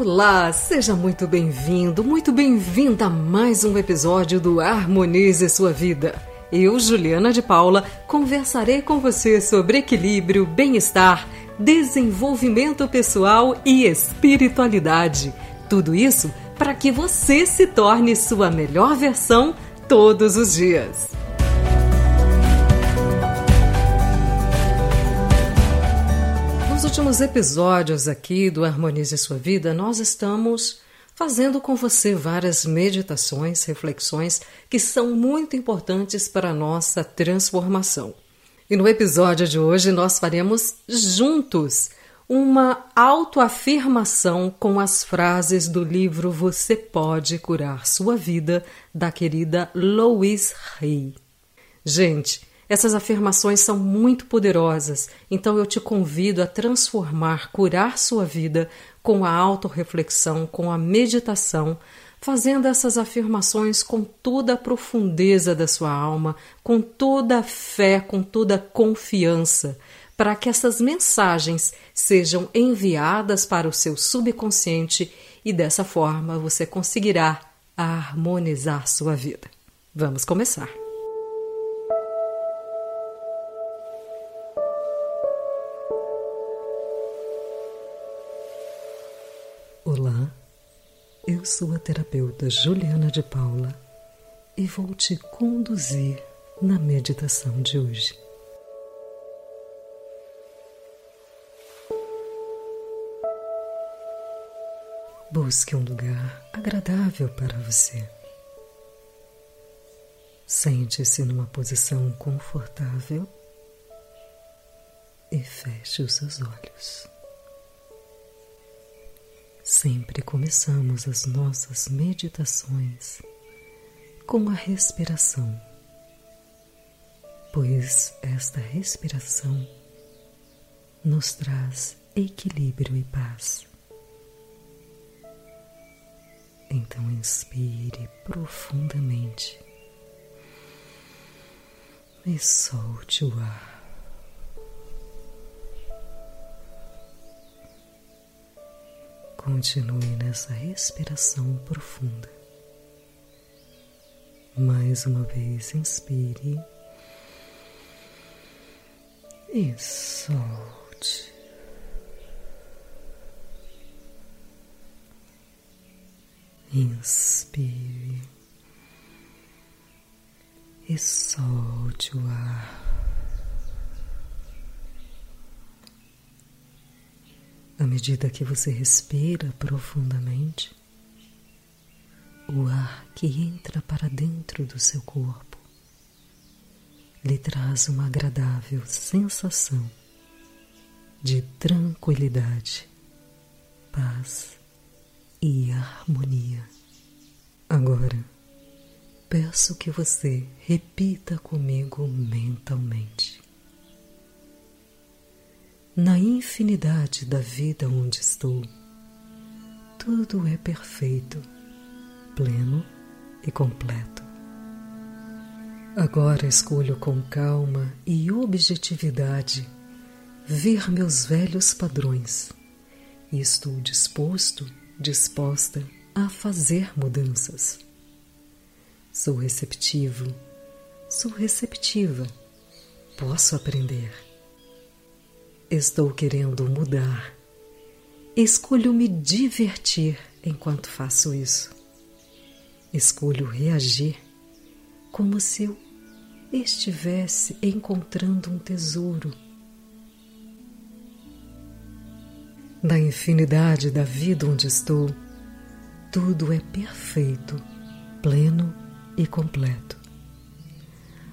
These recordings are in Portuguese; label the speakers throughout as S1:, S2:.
S1: Olá, seja muito bem-vindo, muito bem-vinda a mais um episódio do Harmonize Sua Vida. Eu, Juliana de Paula, conversarei com você sobre equilíbrio, bem-estar, desenvolvimento pessoal e espiritualidade. Tudo isso para que você se torne sua melhor versão todos os dias. Últimos episódios aqui do Harmonize Sua Vida, nós estamos fazendo com você várias meditações, reflexões que são muito importantes para a nossa transformação. E no episódio de hoje nós faremos juntos uma autoafirmação com as frases do livro Você Pode Curar Sua Vida, da querida Louise Hay. Gente, essas afirmações são muito poderosas, então eu te convido a transformar, curar sua vida com a autorreflexão, com a meditação, fazendo essas afirmações com toda a profundeza da sua alma, com toda a fé, com toda a confiança, para que essas mensagens sejam enviadas para o seu subconsciente e dessa forma você conseguirá harmonizar sua vida. Vamos começar. Eu sou a terapeuta Juliana de Paula e vou te conduzir na meditação de hoje. Busque um lugar agradável para você. Sente-se numa posição confortável e feche os seus olhos. Sempre começamos as nossas meditações com a respiração, pois esta respiração nos traz equilíbrio e paz. Então inspire profundamente e solte o ar. Continue nessa respiração profunda. Mais uma vez, inspire e solte. Inspire e solte o ar. Medida que você respira profundamente, o ar que entra para dentro do seu corpo lhe traz uma agradável sensação de tranquilidade, paz e harmonia. Agora, peço que você repita comigo mentalmente na infinidade da vida onde estou, tudo é perfeito, pleno e completo. Agora escolho com calma e objetividade ver meus velhos padrões e estou disposto, disposta a fazer mudanças. Sou receptivo, sou receptiva, posso aprender Estou querendo mudar. Escolho me divertir enquanto faço isso. Escolho reagir como se eu estivesse encontrando um tesouro. Na infinidade da vida onde estou, tudo é perfeito, pleno e completo.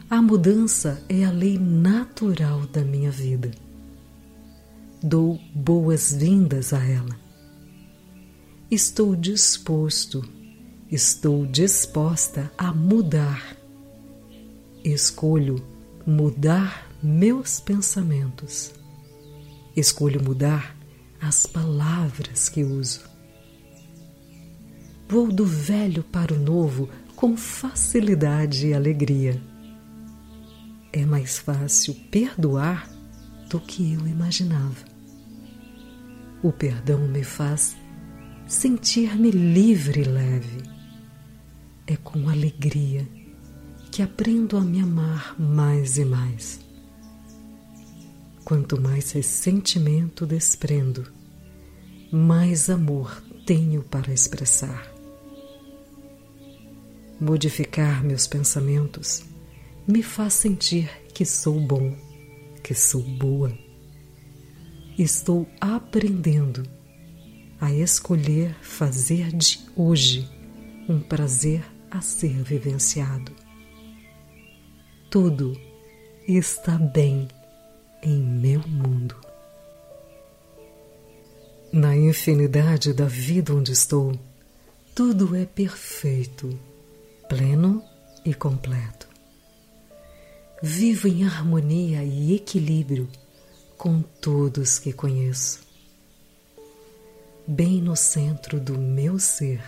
S1: A mudança é a lei natural da minha vida dou boas-vindas a ela. Estou disposto, estou disposta a mudar. Escolho mudar meus pensamentos. Escolho mudar as palavras que uso. Vou do velho para o novo com facilidade e alegria. É mais fácil perdoar do que eu imaginava. O perdão me faz sentir-me livre e leve. É com alegria que aprendo a me amar mais e mais. Quanto mais ressentimento desprendo, mais amor tenho para expressar. Modificar meus pensamentos me faz sentir que sou bom, que sou boa. Estou aprendendo a escolher fazer de hoje um prazer a ser vivenciado. Tudo está bem em meu mundo. Na infinidade da vida onde estou, tudo é perfeito pleno e completo. Vivo em harmonia e equilíbrio com todos que conheço. Bem no centro do meu ser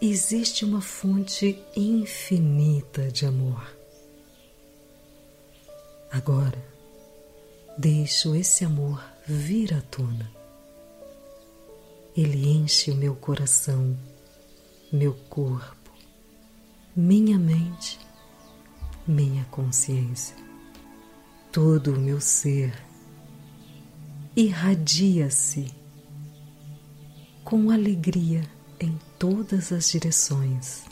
S1: existe uma fonte infinita de amor. Agora, deixo esse amor vir à tona. Ele enche o meu coração, meu corpo minha mente, minha consciência, todo o meu ser irradia-se com alegria em todas as direções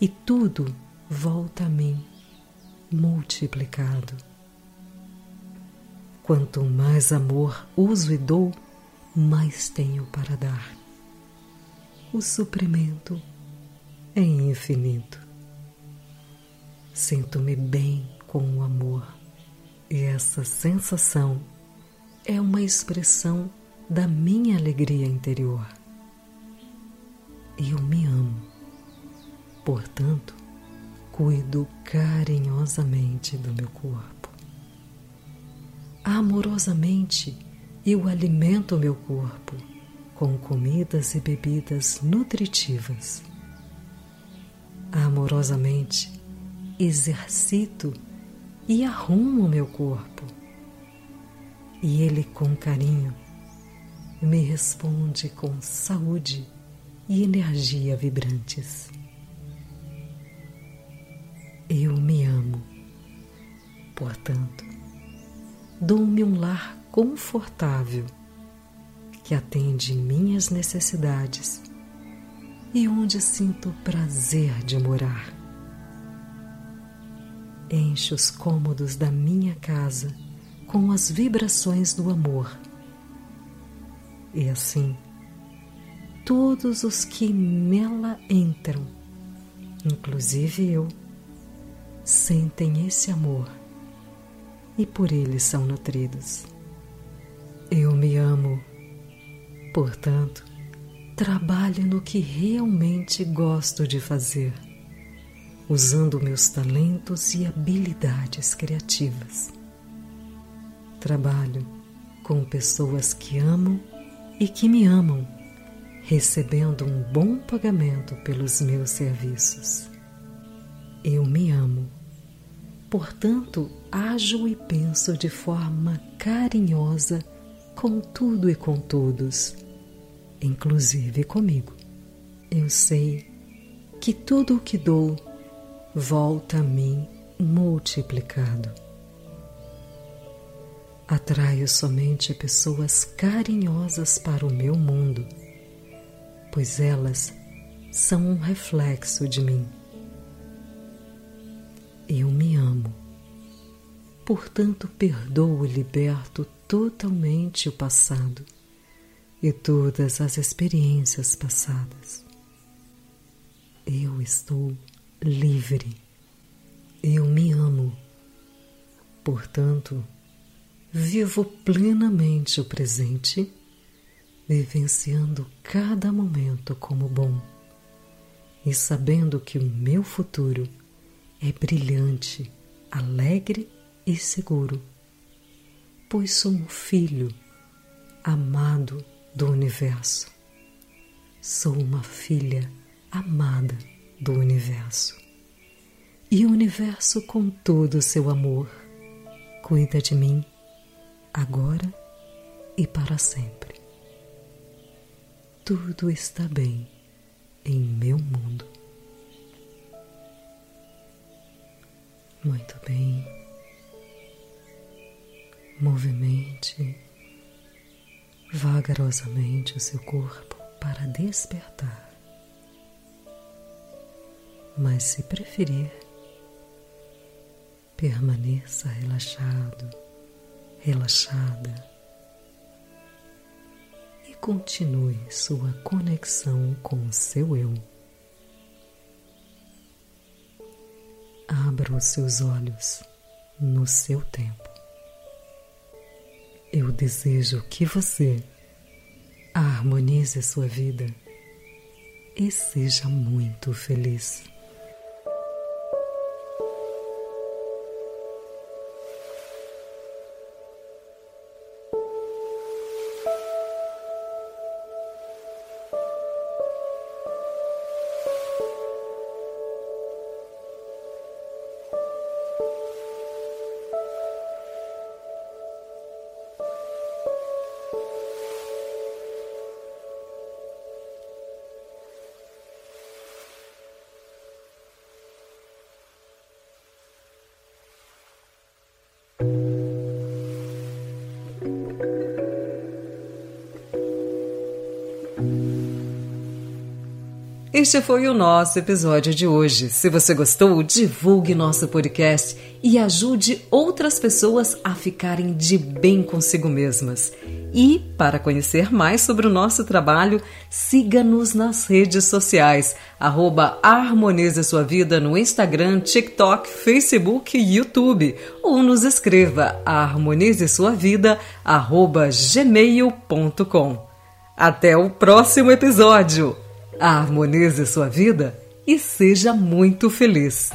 S1: e tudo volta a mim multiplicado. Quanto mais amor uso e dou, mais tenho para dar. O suprimento é infinito. Sinto-me bem com o amor e essa sensação é uma expressão da minha alegria interior. Eu me amo, portanto, cuido carinhosamente do meu corpo. Amorosamente, eu alimento meu corpo com comidas e bebidas nutritivas amorosamente exercito e arrumo meu corpo. E ele, com carinho, me responde com saúde e energia vibrantes. Eu me amo, portanto, dou-me um lar confortável que atende minhas necessidades e onde sinto prazer de morar. Enche os cômodos da minha casa com as vibrações do amor. E assim, todos os que nela entram, inclusive eu, sentem esse amor e por ele são nutridos. Eu me amo, portanto, Trabalho no que realmente gosto de fazer, usando meus talentos e habilidades criativas. Trabalho com pessoas que amo e que me amam, recebendo um bom pagamento pelos meus serviços. Eu me amo, portanto, ajo e penso de forma carinhosa com tudo e com todos inclusive comigo. Eu sei que tudo o que dou volta a mim multiplicado. Atraio somente pessoas carinhosas para o meu mundo, pois elas são um reflexo de mim. Eu me amo, portanto perdoo e liberto totalmente o passado e todas as experiências passadas. Eu estou livre. Eu me amo. Portanto, vivo plenamente o presente, vivenciando cada momento como bom e sabendo que o meu futuro é brilhante, alegre e seguro, pois sou um filho amado do universo. Sou uma filha amada do universo. E o universo, com todo o seu amor, cuida de mim agora e para sempre. tudo está bem em meu mundo. Muito bem. Movimente vagarosamente o seu corpo para despertar. Mas se preferir, permaneça relaxado, relaxada e continue sua conexão com o seu eu. Abra os seus olhos no seu tempo. Eu desejo que você harmonize sua vida e seja muito feliz. Este foi o nosso episódio de hoje. Se você gostou, divulgue nosso podcast e ajude outras pessoas a ficarem de bem consigo mesmas. E, para conhecer mais sobre o nosso trabalho, siga-nos nas redes sociais, arroba Harmonize Sua Vida no Instagram, TikTok, Facebook e YouTube. Ou nos escreva harmonize sua vida, arroba gmail.com. Até o próximo episódio! Harmonize sua vida e seja muito feliz.